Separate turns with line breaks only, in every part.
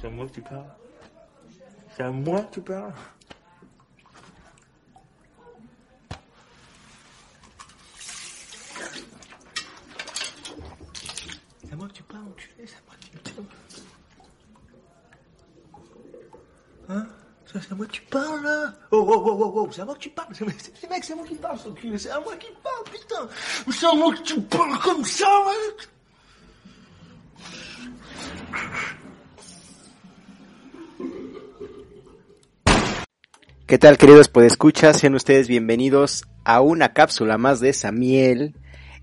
C'est à moi que tu parles. C'est à moi que tu parles. C'est à moi que tu parles, enculé, c'est à moi que tu parles. Hein C'est à moi que tu parles, là Oh, oh, oh, oh, oh, c'est à moi que tu parles. C'est mec, c'est à moi qui parle. C'est à moi qui parle, putain. C'est à moi que tu parles comme ça, mec.
¿Qué tal, queridos podescuchas? Sean ustedes bienvenidos a una cápsula más de Samiel.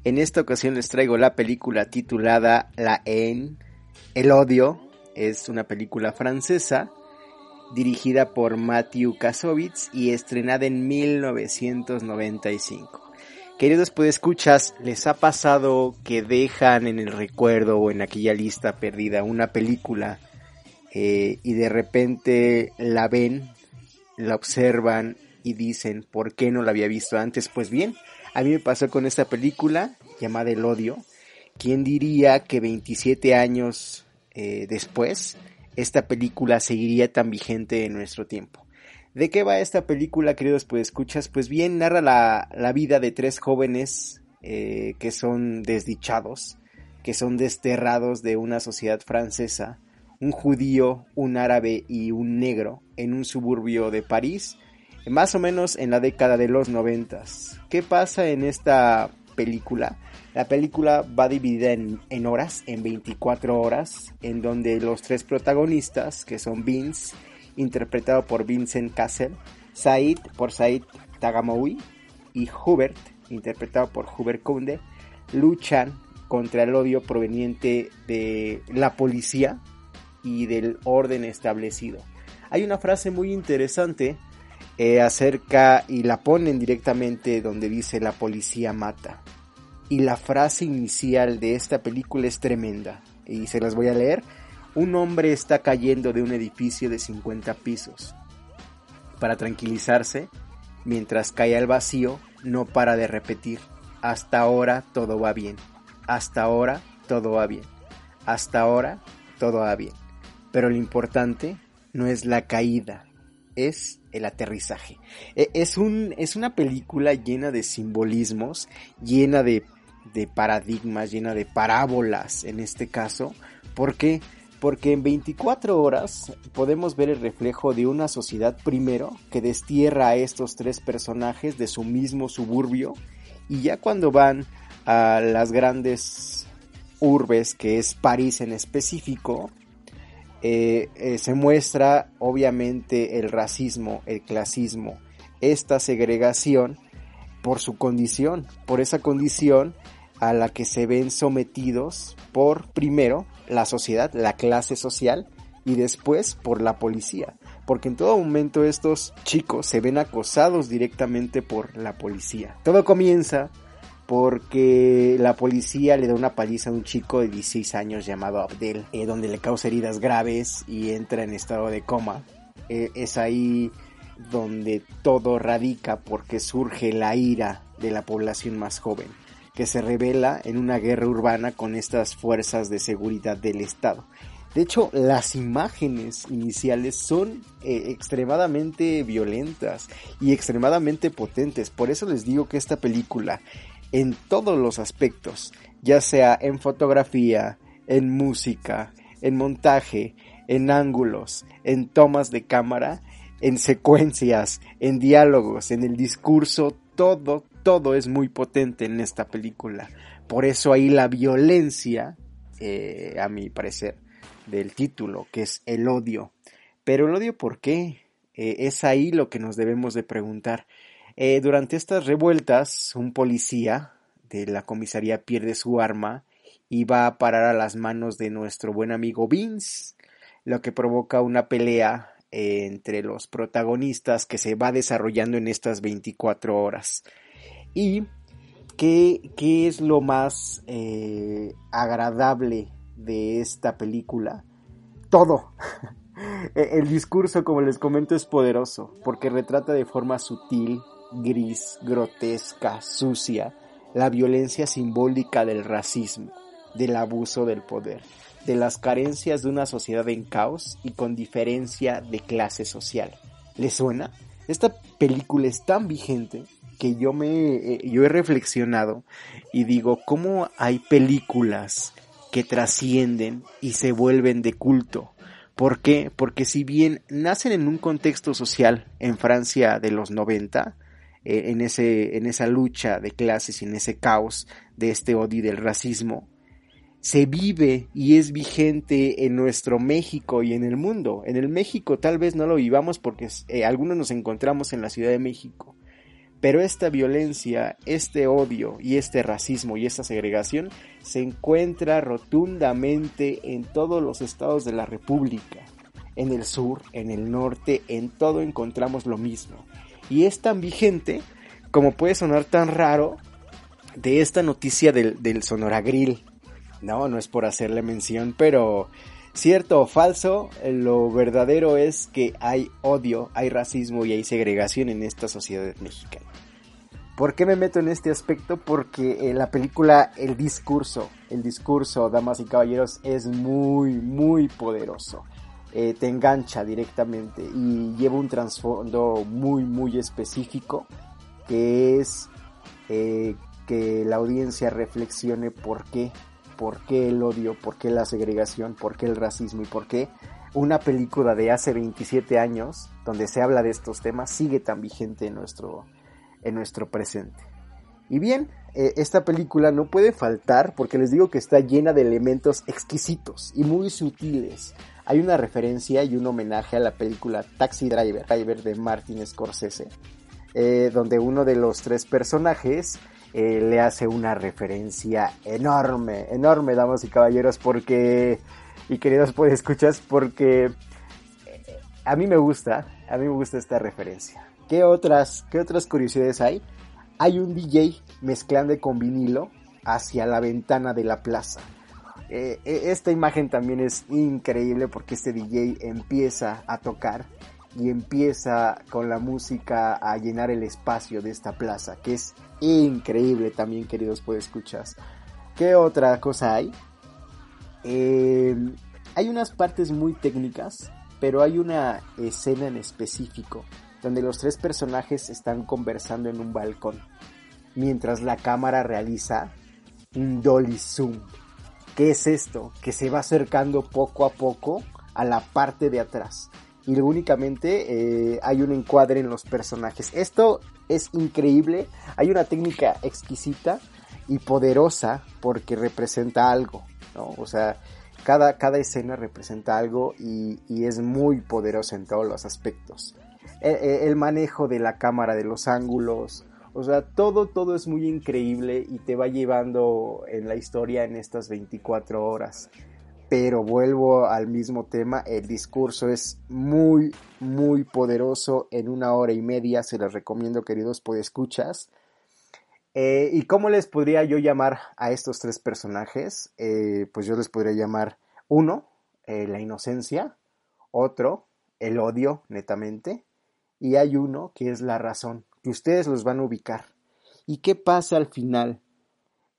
En esta ocasión les traigo la película titulada La Haine, El Odio. Es una película francesa dirigida por Matthew Kasovitz y estrenada en 1995. Queridos podescuchas, ¿les ha pasado que dejan en el recuerdo o en aquella lista perdida una película eh, y de repente la ven la observan y dicen, ¿por qué no la había visto antes? Pues bien, a mí me pasó con esta película llamada El Odio. ¿Quién diría que 27 años eh, después esta película seguiría tan vigente en nuestro tiempo? ¿De qué va esta película, queridos pues escuchas? Pues bien, narra la, la vida de tres jóvenes eh, que son desdichados, que son desterrados de una sociedad francesa un judío, un árabe y un negro en un suburbio de París, más o menos en la década de los noventas. ¿Qué pasa en esta película? La película va dividida en, horas, en 24 horas, en donde los tres protagonistas, que son Vince, interpretado por Vincent Cassel, Said, por Said Tagamoui, y Hubert, interpretado por Hubert Kunde, luchan contra el odio proveniente de la policía, y del orden establecido. Hay una frase muy interesante eh, acerca y la ponen directamente donde dice la policía mata. Y la frase inicial de esta película es tremenda y se las voy a leer. Un hombre está cayendo de un edificio de 50 pisos. Para tranquilizarse, mientras cae al vacío, no para de repetir. Hasta ahora todo va bien. Hasta ahora todo va bien. Hasta ahora todo va bien. Pero lo importante no es la caída, es el aterrizaje. Es, un, es una película llena de simbolismos, llena de, de, paradigmas, llena de parábolas en este caso. ¿Por qué? Porque en 24 horas podemos ver el reflejo de una sociedad primero que destierra a estos tres personajes de su mismo suburbio y ya cuando van a las grandes urbes que es París en específico, eh, eh, se muestra obviamente el racismo, el clasismo, esta segregación por su condición, por esa condición a la que se ven sometidos por primero la sociedad, la clase social y después por la policía, porque en todo momento estos chicos se ven acosados directamente por la policía. Todo comienza porque la policía le da una paliza a un chico de 16 años llamado Abdel, eh, donde le causa heridas graves y entra en estado de coma. Eh, es ahí donde todo radica porque surge la ira de la población más joven, que se revela en una guerra urbana con estas fuerzas de seguridad del Estado. De hecho, las imágenes iniciales son eh, extremadamente violentas y extremadamente potentes. Por eso les digo que esta película en todos los aspectos, ya sea en fotografía, en música, en montaje, en ángulos, en tomas de cámara, en secuencias, en diálogos, en el discurso, todo, todo es muy potente en esta película. Por eso ahí la violencia, eh, a mi parecer, del título, que es el odio. Pero el odio, ¿por qué? Eh, es ahí lo que nos debemos de preguntar. Eh, durante estas revueltas, un policía de la comisaría pierde su arma y va a parar a las manos de nuestro buen amigo Vince. lo que provoca una pelea eh, entre los protagonistas que se va desarrollando en estas 24 horas. Y qué, qué es lo más eh, agradable de esta película. Todo. E, el discurso, como les comento, es poderoso porque retrata de forma sutil, gris, grotesca, sucia, la violencia simbólica del racismo, del abuso del poder, de las carencias de una sociedad en caos y con diferencia de clase social. ¿Les suena? Esta película es tan vigente que yo me eh, yo he reflexionado y digo cómo hay películas que trascienden y se vuelven de culto. ¿Por qué? Porque si bien nacen en un contexto social en Francia de los 90, eh, en, ese, en esa lucha de clases y en ese caos de este odio y del racismo, se vive y es vigente en nuestro México y en el mundo. En el México tal vez no lo vivamos porque eh, algunos nos encontramos en la Ciudad de México. Pero esta violencia, este odio y este racismo y esta segregación se encuentra rotundamente en todos los estados de la República. En el sur, en el norte, en todo encontramos lo mismo. Y es tan vigente como puede sonar tan raro de esta noticia del, del Sonoragril no, no es por hacerle mención, pero cierto o falso, lo verdadero es que hay odio, hay racismo y hay segregación en esta sociedad mexicana. ¿Por qué me meto en este aspecto? Porque en la película, el discurso, el discurso, damas y caballeros, es muy, muy poderoso. Eh, te engancha directamente y lleva un trasfondo muy, muy específico, que es eh, que la audiencia reflexione por qué por qué el odio, por qué la segregación, por qué el racismo y por qué una película de hace 27 años donde se habla de estos temas sigue tan vigente en nuestro, en nuestro presente. Y bien, eh, esta película no puede faltar porque les digo que está llena de elementos exquisitos y muy sutiles. Hay una referencia y un homenaje a la película Taxi Driver, Driver de Martin Scorsese, eh, donde uno de los tres personajes eh, le hace una referencia enorme, enorme, damas y caballeros, porque, y queridos pues escuchas, porque eh, a mí me gusta, a mí me gusta esta referencia. ¿Qué otras, qué otras curiosidades hay? Hay un DJ mezclando con vinilo hacia la ventana de la plaza. Eh, esta imagen también es increíble porque este DJ empieza a tocar y empieza con la música a llenar el espacio de esta plaza, que es increíble también, queridos escuchas ¿Qué otra cosa hay? Em, hay unas partes muy técnicas, pero hay una escena en específico donde los tres personajes están conversando en un balcón, mientras la cámara realiza un dolly zoom. ¿Qué es esto? Que se va acercando poco a poco a la parte de atrás y únicamente eh, hay un encuadre en los personajes. Esto es increíble, hay una técnica exquisita y poderosa porque representa algo, ¿no? O sea, cada, cada escena representa algo y, es muy poderosa en todos los aspectos. El, e, el, manejo de la cámara, de los ángulos, o sea, todo, todo es muy increíble y te va llevando en la historia en estas 24 horas pero vuelvo al mismo tema, el discurso es muy, muy poderoso en una hora y media, se les recomiendo queridos podescuchas. Eh, ¿Y cómo les podría yo llamar a estos tres personajes? Eh, pues yo les podría llamar uno, eh, la inocencia, otro, el odio, netamente, y hay uno que es la razón, que ustedes los van a ubicar. ¿Y qué pasa al final?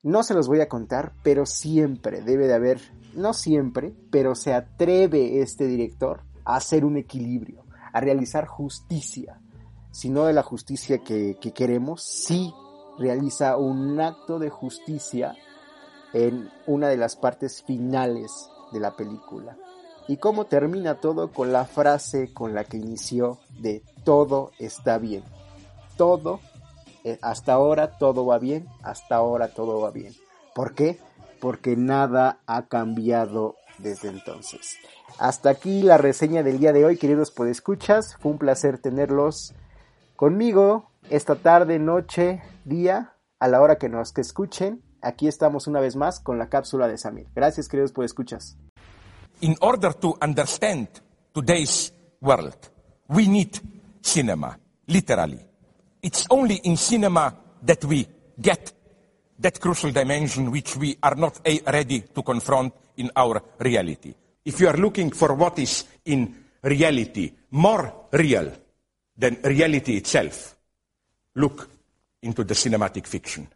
No se los voy a contar, pero siempre debe de haber no siempre, pero se atreve este director a hacer un equilibrio, a realizar justicia. Si no de la justicia que, queremos, sí realiza un acto de justicia en una de las partes finales de la película. Y cómo termina todo con la frase con la que inició de todo está bien. Todo, eh, hasta ahora todo va bien, hasta ahora todo va bien. ¿Por qué? porque nada ha cambiado desde entonces. Hasta aquí la reseña del día de hoy, queridos podescuchas. Fue un placer tenerlos conmigo esta tarde, noche, día, a la hora que nos que escuchen. Aquí estamos una vez más con la cápsula de Samir. Gracias, queridos podescuchas.
In order to understand today's world, we need cinema, literally. It's only in cinema that we get that crucial dimension which we are not ready to confront in our reality. If you are looking for what is in reality more real than reality itself, look into the cinematic fiction.